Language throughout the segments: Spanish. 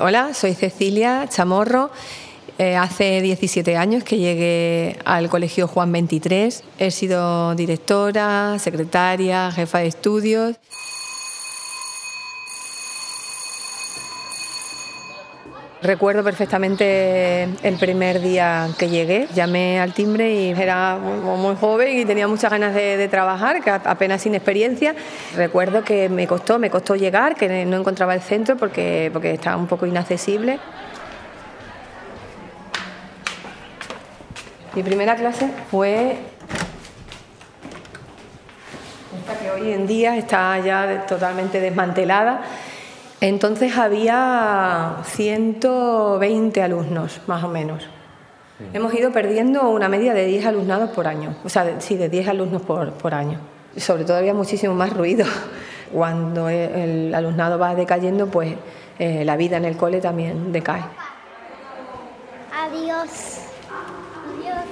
Hola, soy Cecilia Chamorro. Eh, hace 17 años que llegué al Colegio Juan 23. He sido directora, secretaria, jefa de estudios. Recuerdo perfectamente el primer día que llegué. Llamé al timbre y era muy joven y tenía muchas ganas de, trabajar, apenas sin experiencia. Recuerdo que me costó, me costó llegar, que no encontraba el centro porque, porque estaba un poco inaccesible. Mi primera clase fue esta que hoy en día está ya totalmente desmantelada entonces había 120 alumnos, más o menos. Hemos ido perdiendo una media de 10 alumnados por año, o sea, sí, de 10 alumnos por, por año. Sobre todo había muchísimo más ruido. Cuando el alumnado va decayendo, pues eh, la vida en el cole también decae. Adiós. Adiós.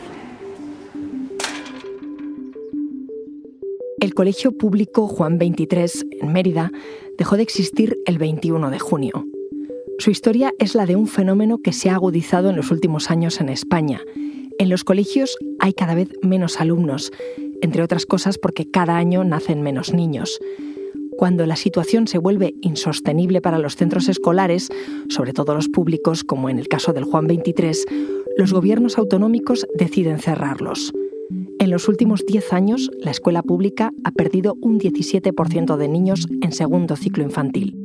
El Colegio Público Juan 23 en Mérida dejó de existir el 21 de junio. Su historia es la de un fenómeno que se ha agudizado en los últimos años en España. En los colegios hay cada vez menos alumnos, entre otras cosas porque cada año nacen menos niños. Cuando la situación se vuelve insostenible para los centros escolares, sobre todo los públicos, como en el caso del Juan 23, los gobiernos autonómicos deciden cerrarlos. En los últimos 10 años, la escuela pública ha perdido un 17% de niños en segundo ciclo infantil.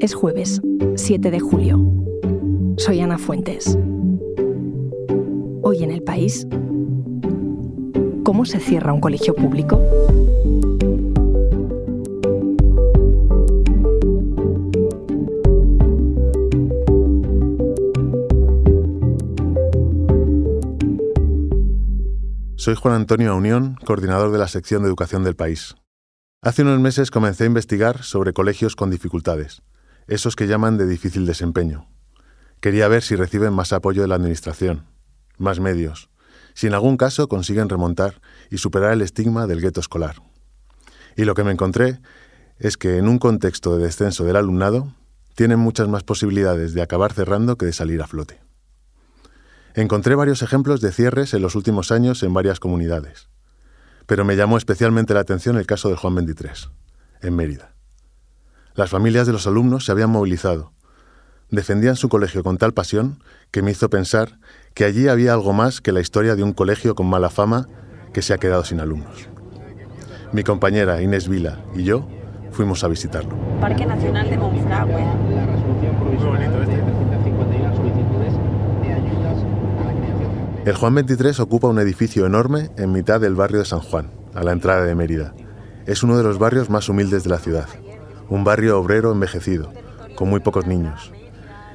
Es jueves, 7 de julio. Soy Ana Fuentes. Hoy en el país, ¿cómo se cierra un colegio público? Soy Juan Antonio Unión, coordinador de la sección de educación del país. Hace unos meses comencé a investigar sobre colegios con dificultades, esos que llaman de difícil desempeño. Quería ver si reciben más apoyo de la Administración, más medios, si en algún caso consiguen remontar y superar el estigma del gueto escolar. Y lo que me encontré es que en un contexto de descenso del alumnado, tienen muchas más posibilidades de acabar cerrando que de salir a flote. Encontré varios ejemplos de cierres en los últimos años en varias comunidades, pero me llamó especialmente la atención el caso de Juan 23, en Mérida. Las familias de los alumnos se habían movilizado, defendían su colegio con tal pasión que me hizo pensar que allí había algo más que la historia de un colegio con mala fama que se ha quedado sin alumnos. Mi compañera Inés Vila y yo fuimos a visitarlo. Parque Nacional de Monfragüe. El Juan 23 ocupa un edificio enorme en mitad del barrio de San Juan, a la entrada de Mérida. Es uno de los barrios más humildes de la ciudad, un barrio obrero envejecido, con muy pocos niños.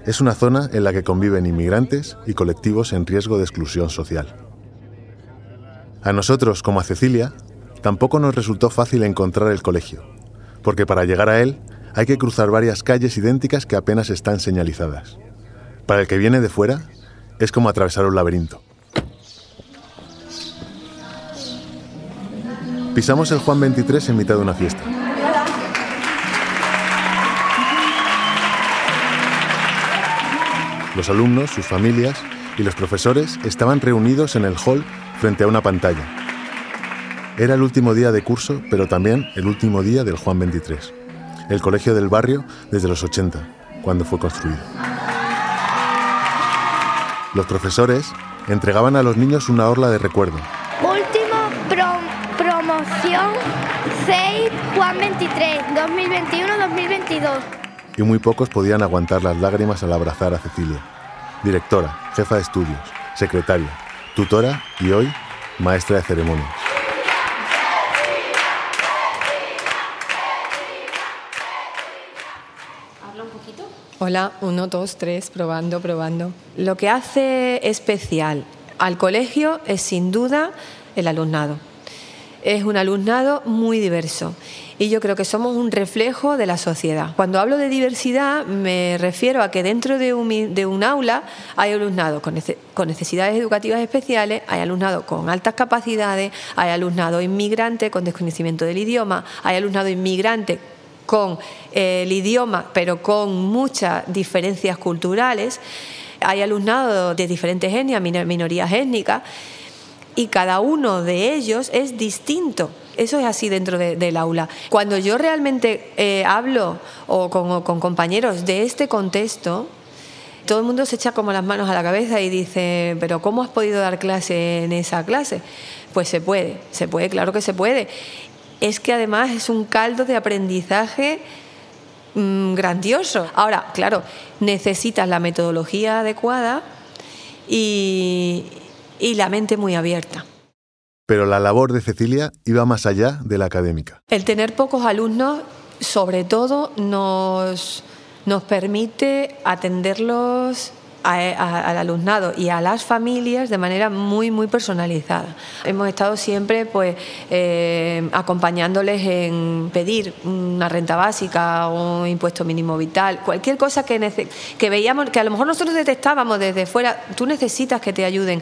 Es una zona en la que conviven inmigrantes y colectivos en riesgo de exclusión social. A nosotros, como a Cecilia, tampoco nos resultó fácil encontrar el colegio, porque para llegar a él hay que cruzar varias calles idénticas que apenas están señalizadas. Para el que viene de fuera, es como atravesar un laberinto. Pisamos el Juan 23 en mitad de una fiesta. Los alumnos, sus familias y los profesores estaban reunidos en el hall frente a una pantalla. Era el último día de curso, pero también el último día del Juan 23, el colegio del barrio desde los 80, cuando fue construido. Los profesores entregaban a los niños una orla de recuerdo, 6 Juan 23, 2021-2022. Y muy pocos podían aguantar las lágrimas al abrazar a Cecilia, directora, jefa de estudios, secretaria, tutora y hoy maestra de ceremonias. Hola, uno, dos, tres, probando, probando. Lo que hace especial al colegio es sin duda el alumnado es un alumnado muy diverso y yo creo que somos un reflejo de la sociedad. Cuando hablo de diversidad me refiero a que dentro de un, aula hay alumnado con, necesidades educativas especiales, hay alumnado con altas capacidades, hay alumnado inmigrante con desconocimiento del idioma, hay alumnado inmigrante con eh, el idioma, pero con muchas diferencias culturales. Hay alumnado de diferentes etnias, minorías étnicas, y cada uno de ellos es distinto. Eso es así dentro del aula. Cuando yo realmente eh, hablo o con, compañeros de este contexto, todo el mundo se echa como las manos a la cabeza y dice, pero ¿cómo has podido dar clase en esa clase? Pues se puede, se puede, claro que se puede. Es que además es un caldo de aprendizaje mm, grandioso. Ahora, claro, necesitas la metodología adecuada y, y la mente muy abierta. Pero la labor de Cecilia iba más allá de la académica. El tener pocos alumnos, sobre todo, nos, nos permite atenderlos al alumnado y a las familias de manera muy, muy personalizada. Hemos estado siempre pues, eh, acompañándoles en pedir una renta básica un impuesto mínimo vital, cualquier cosa que, que veíamos, que a lo mejor nosotros detectábamos desde fuera, tú necesitas que te ayuden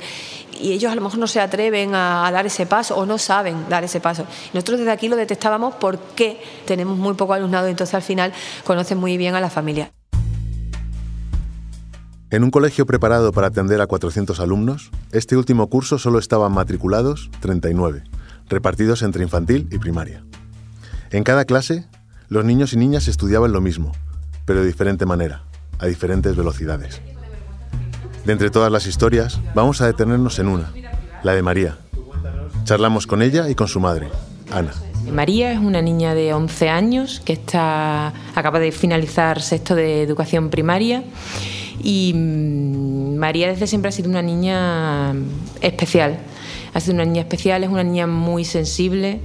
y ellos a lo mejor no se atreven a, a, dar ese paso o no saben dar ese paso. Nosotros desde aquí lo detectábamos porque tenemos muy poco alumnado y entonces al final conocen muy bien a la familia. En un colegio preparado para atender a 400 alumnos, este último curso solo estaban matriculados 39, repartidos entre infantil y primaria. En cada clase, los niños y niñas estudiaban lo mismo, pero de diferente manera, a diferentes velocidades. De entre todas las historias, vamos a detenernos en una, la de María. Charlamos con ella y con su madre, Ana. María es una niña de 11 años que está, acaba de finalizar sexto de educación primaria y mm, María desde siempre ha sido una niña especial. Ha sido una niña especial, es una niña muy sensible.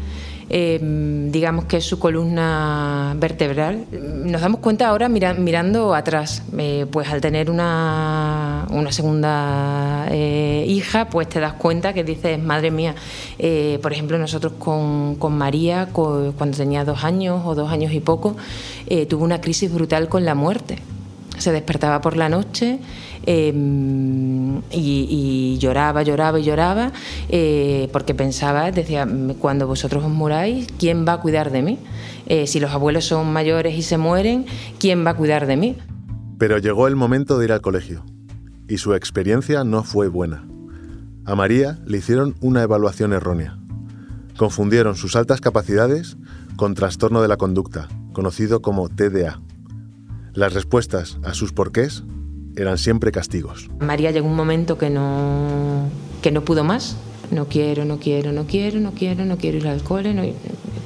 Em, digamos que es su columna vertebral. Nos damos cuenta ahora mirando atrás, eh, pues al tener una, una segunda eh, hija, pues te das cuenta que dices, madre mía, eh, por ejemplo, nosotros con, con María, cuando tenía dos años o dos años y poco, tuvo una crisis brutal con la muerte se despertaba por la noche em, y, lloraba, lloraba y lloraba eh, porque pensaba, decía, cuando vosotros os muráis, ¿quién va a cuidar de mí? Eh, si los abuelos son mayores y se mueren, ¿quién va a cuidar de mí? Pero llegó el momento de ir al colegio y su experiencia no fue buena. A María le hicieron una evaluación errónea. Confundieron sus altas capacidades con trastorno de la conducta, conocido como TDA. Las respuestas a sus porqués eran siempre castigos. María llegó un momento que no, que no pudo más. No quiero, no quiero, no quiero, no quiero, no quiero ir al cole. No,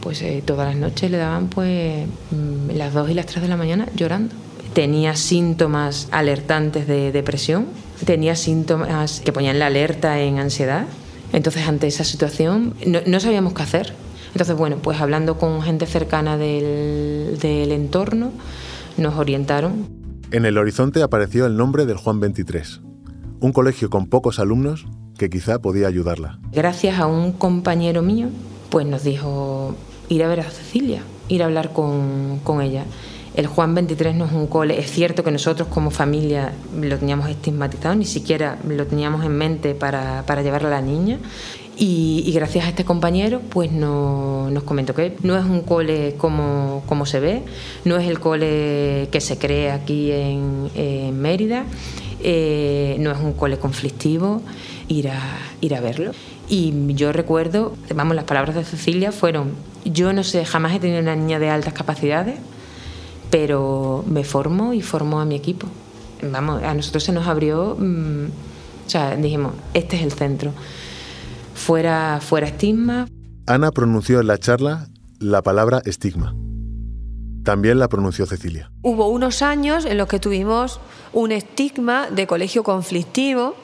pues eh, todas las noches le daban pues mm, las 2 y las 3 de la mañana llorando. Tenía síntomas alertantes de depresión, tenía síntomas que ponían la alerta en ansiedad. Entonces ante esa situación no, no sabíamos qué hacer. Entonces bueno, pues hablando con gente cercana del, del entorno, nos orientaron. En el horizonte apareció el nombre del Juan 23, un colegio con pocos alumnos que quizá podía ayudarla. Gracias a un compañero mío, pues nos dijo ir a ver a Cecilia, ir a hablar con, con ella. El Juan 23 no es un cole, es cierto que nosotros como familia lo teníamos estigmatizado, ni siquiera lo teníamos en mente para, para llevar a la niña. Y, gracias a este compañero, pues nos comentó que no es un cole como, como, se ve, no es el cole que se cree aquí en, Mérida, eh, no es un cole conflictivo, ir a, ir a verlo. Y yo recuerdo, vamos, las palabras de Cecilia fueron, yo no sé, jamás he tenido una niña de altas capacidades, pero me formo y formo a mi equipo. Vamos, a nosotros se nos abrió, mm, o sea, dijimos, este es el centro fuera, fuera estigma. Ana pronunció en la charla la palabra estigma. También la pronunció Cecilia. Hubo unos años en los que tuvimos un estigma de colegio conflictivo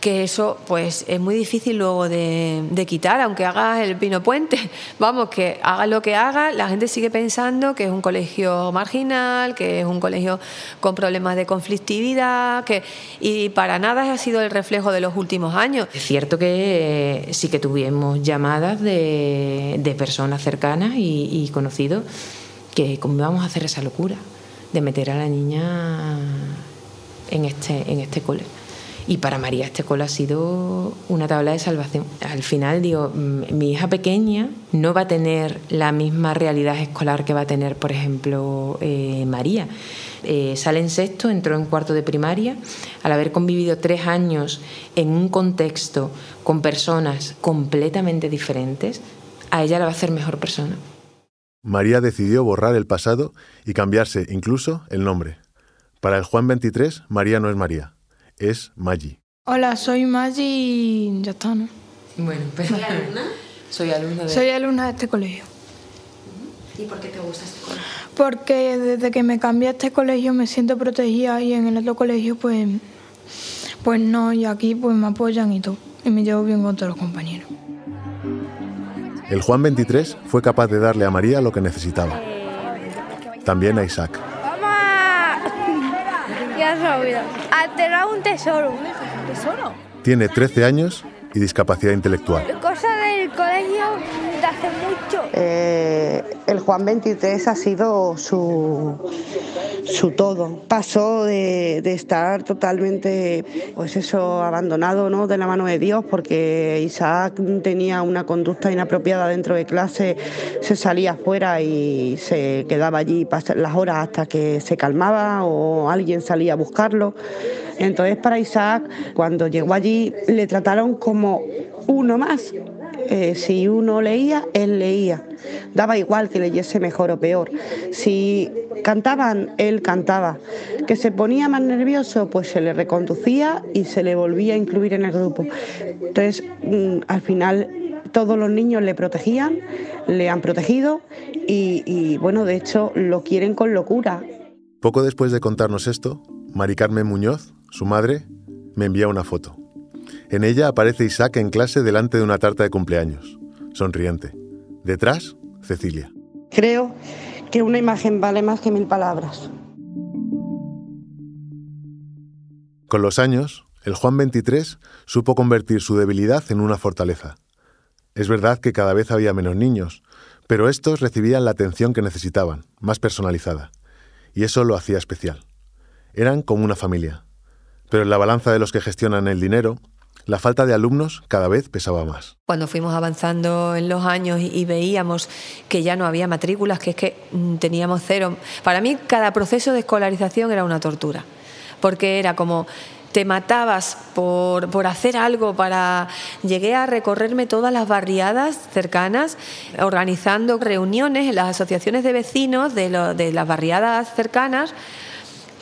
que eso pues es muy difícil luego de, quitar, aunque hagas el pino puente. Vamos, que haga lo que haga, la gente sigue pensando que es un colegio marginal, que es un colegio con problemas de conflictividad, que, y para nada ha sido el reflejo de los últimos años. Es cierto que eh, sí que tuvimos llamadas de, personas cercanas y, y conocidos que cómo vamos a hacer esa locura de meter a la niña en este, en este colegio Y para María este cole ha sido una tabla de salvación. Al final digo, mm, mi hija pequeña no va a tener la misma realidad escolar que va a tener, por ejemplo, eh, María. Eh, sale en sexto, entró en cuarto de primaria, al haber convivido tres años en un contexto con personas completamente diferentes, a ella la va a hacer mejor persona. María decidió borrar el pasado y cambiarse incluso el nombre. Para el Juan 23, María no es María, es Maggi. Hola, soy Maggi y ya está, ¿no? Bueno, pero... ¿Soy alumna? Soy alumna de... Soy alumna de este colegio. ¿Y por qué te gusta este colegio? Porque desde que me cambié a este colegio me siento protegida y en el otro colegio pues, pues no, y aquí pues me apoyan y todo. Y me llevo bien con todos los compañeros. El Juan 23 fue capaz de darle a María lo que necesitaba. También a Isaac. A tener un tesoro. ¿Tesoro? Tiene 13 años y discapacidad intelectual. Cosa del colegio de hace mucho. Eh, el Juan 23 ha sido su, su todo. Pasó de, de estar totalmente, pues eso, abandonado ¿no? de la mano de Dios, porque Isaac tenía una conducta inapropiada dentro de clase, se salía afuera y se quedaba allí las horas hasta que se calmaba o alguien salía a buscarlo. Entonces para Isaac, cuando llegó allí, le trataron como uno más. Eh, si uno leía, él leía. Daba igual que leyese mejor o peor. Si cantaban, él cantaba. Que se ponía más nervioso, pues se le reconducía y se le volvía a incluir en el grupo. Entonces, mm, al final, todos los niños le protegían, le han protegido y, y, bueno, de hecho, lo quieren con locura. Poco después de contarnos esto, Mari Carmen Muñoz, su madre, me envía una foto. En ella aparece Isaac en clase delante de una tarta de cumpleaños, sonriente. Detrás, Cecilia. Creo que una imagen vale más que mil palabras. Con los años, el Juan 23 supo convertir su debilidad en una fortaleza. Es verdad que cada vez había menos niños, pero estos recibían la atención que necesitaban, más personalizada, y eso lo hacía especial. Eran como una familia. Pero en la balanza de los que gestionan el dinero, la falta de alumnos cada vez pesaba más. Cuando fuimos avanzando en los años y, veíamos que ya no había matrículas, que es que mm, teníamos cero. Para mí cada proceso de escolarización era una tortura, porque era como te matabas por, por hacer algo para... Llegué a recorrerme todas las barriadas cercanas, organizando reuniones en las asociaciones de vecinos de las barriadas cercanas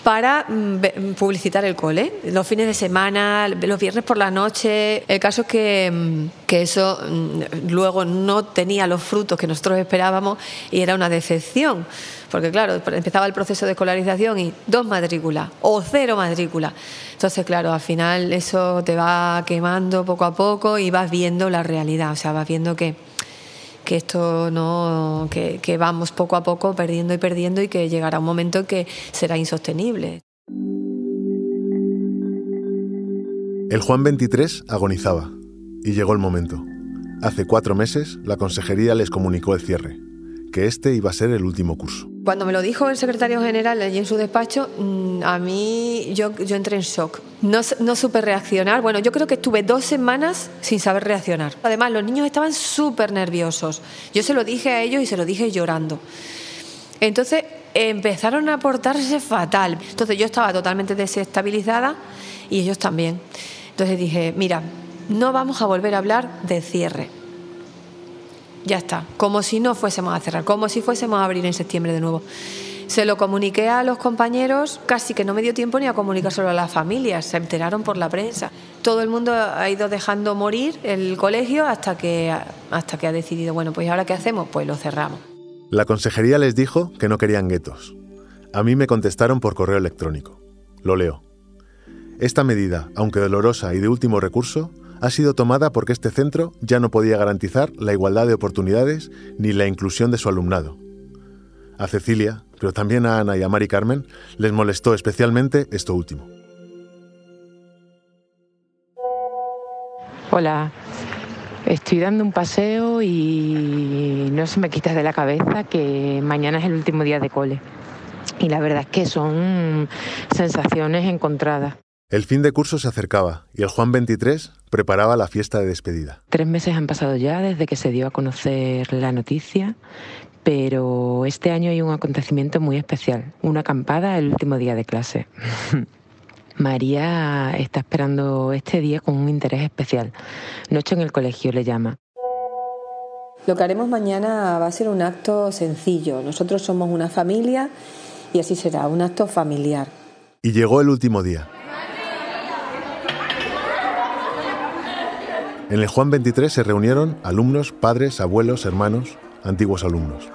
para mm, ve- publicitar el cole. Los fines de semana, los viernes por la noche. El caso es que, mm, que eso mm, luego no tenía los frutos que nosotros esperábamos y era una decepción. Porque claro, empezaba el proceso de escolarización y dos matrículas o cero matrículas. Entonces, claro, al final eso te va quemando poco a poco y vas viendo la realidad. O sea, vas viendo que, que esto no, que, que vamos poco a poco perdiendo y perdiendo y que llegará un momento en que será insostenible. El Juan 23 agonizaba, y llegó el momento. Hace cuatro meses, la consejería les comunicó el cierre, que este iba a ser el último curso. Cuando me lo dijo el secretario general allí en su despacho, mm, a mí yo, yo entré en shock. No, no supe reaccionar. Bueno, yo creo que estuve dos semanas sin saber reaccionar. Además, los niños estaban súper nerviosos. Yo se lo dije a ellos y se lo dije llorando. Entonces empezaron a portarse fatal. Entonces yo estaba totalmente desestabilizada y ellos también. Entonces dije, mira, no vamos a volver a hablar de cierre. Ya está, como si no fuésemos a cerrar, como si fuésemos a abrir en septiembre de nuevo. Se lo comuniqué a los compañeros, casi que no me dio tiempo ni a comunicárselo a las familias, se enteraron por la prensa. Todo el mundo ha ido dejando morir el colegio hasta que, hasta que ha decidido, bueno, pues ahora qué hacemos, pues lo cerramos. La consejería les dijo que no querían guetos. A mí me contestaron por correo electrónico. Lo leo. Esta medida, aunque dolorosa y de último recurso, ha sido tomada porque este centro ya no podía garantizar la igualdad de oportunidades ni la inclusión de su alumnado. A Cecilia, pero también a Ana y a Mari Carmen, les molestó especialmente esto último. Hola, estoy dando un paseo y no se me quita de la cabeza que mañana es el último día de cole. Y la verdad es que son sensaciones encontradas. El fin de curso se acercaba y el Juan 23 preparaba la fiesta de despedida. Tres meses han pasado ya desde que se dio a conocer la noticia, pero este año hay un acontecimiento muy especial, una acampada el último día de clase. María está esperando este día con un interés especial. Noche en el colegio le llama. Lo que haremos mañana va a ser un acto sencillo. Nosotros somos una familia y así será, un acto familiar. Y llegó el último día. En el Juan 23 se reunieron alumnos, padres, abuelos, hermanos, antiguos alumnos.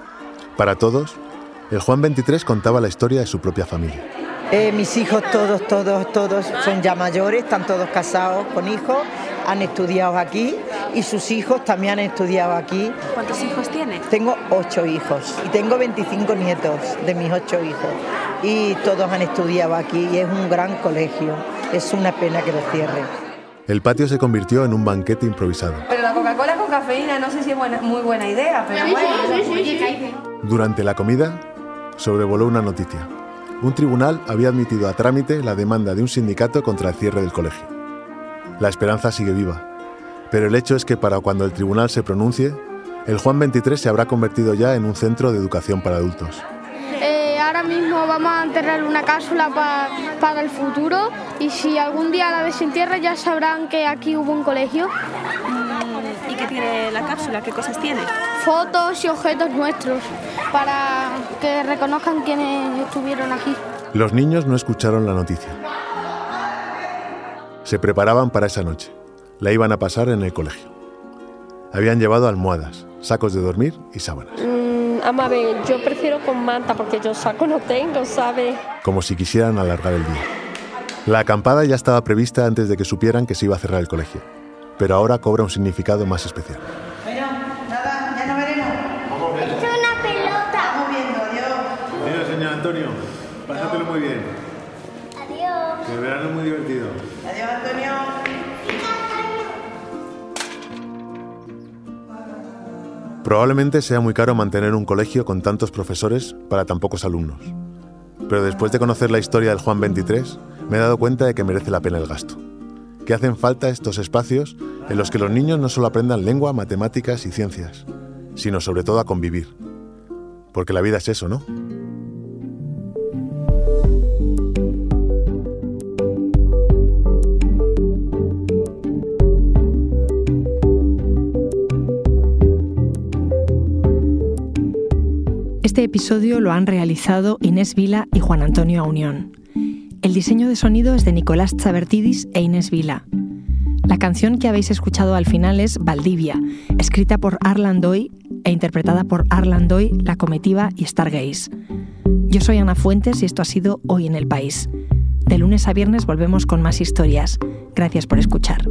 Para todos, el Juan 23 contaba la historia de su propia familia. Eh, mis hijos todos, todos, todos son ya mayores, están todos casados con hijos, han estudiado aquí y sus hijos también han estudiado aquí. ¿Cuántos hijos tienes? Tengo ocho hijos y tengo 25 nietos de mis ocho hijos y todos han estudiado aquí y es un gran colegio. Es una pena que lo cierren. El patio se convirtió en un banquete improvisado. Pero la Coca-Cola con cafeína no sé si es muy buena idea, pero bueno. Durante la comida, sobrevoló una noticia. Un tribunal había admitido a trámite la demanda de un sindicato contra el cierre del colegio. La esperanza sigue viva, pero el hecho es que para cuando el tribunal se pronuncie, el Juan 23 se habrá convertido ya en un centro de educación para adultos ahora mismo vamos a enterrar una cápsula para el futuro y si algún día la desentierra ya sabrán que aquí hubo un colegio. Mm, ¿Y qué tiene la cápsula? ¿Qué cosas tiene? Fotos y objetos nuestros para que reconozcan quienes estuvieron aquí. Los niños no escucharon la noticia. Se preparaban para esa noche. La iban a pasar en el colegio. Habían llevado almohadas, sacos de dormir y sábanas. Ama, yo prefiero con manta porque yo saco no tengo, ¿sabes? Como si quisieran alargar el día. La acampada ya estaba prevista antes de que supieran que se iba a cerrar el colegio, pero ahora cobra un significado más especial. Bueno, nada, ya no veremos. Vamos Es una pelota. Viendo, adiós. Adiós, señor Antonio. Pásatelo muy bien. Adiós. El verano es muy divertido. Adiós, Antonio. Probablemente sea muy caro mantener un colegio con tantos profesores para tan pocos alumnos. Pero después de conocer la historia del Juan 23, me he dado cuenta de que merece la pena el gasto. Que hacen falta estos espacios en los que los niños no solo aprendan lengua, matemáticas y ciencias, sino sobre todo a convivir. Porque la vida es eso, ¿no? Este episodio lo han realizado Inés Vila y Juan Antonio Aunión. El diseño de sonido es de Nicolás Chabertidis e Inés Vila. La canción que habéis escuchado al final es Valdivia, escrita por Arlan Doy e interpretada por Arlan Doy, La Comitiva y Stargaze. Yo soy Ana Fuentes y esto ha sido Hoy en el País. De lunes a viernes volvemos con más historias. Gracias por escuchar.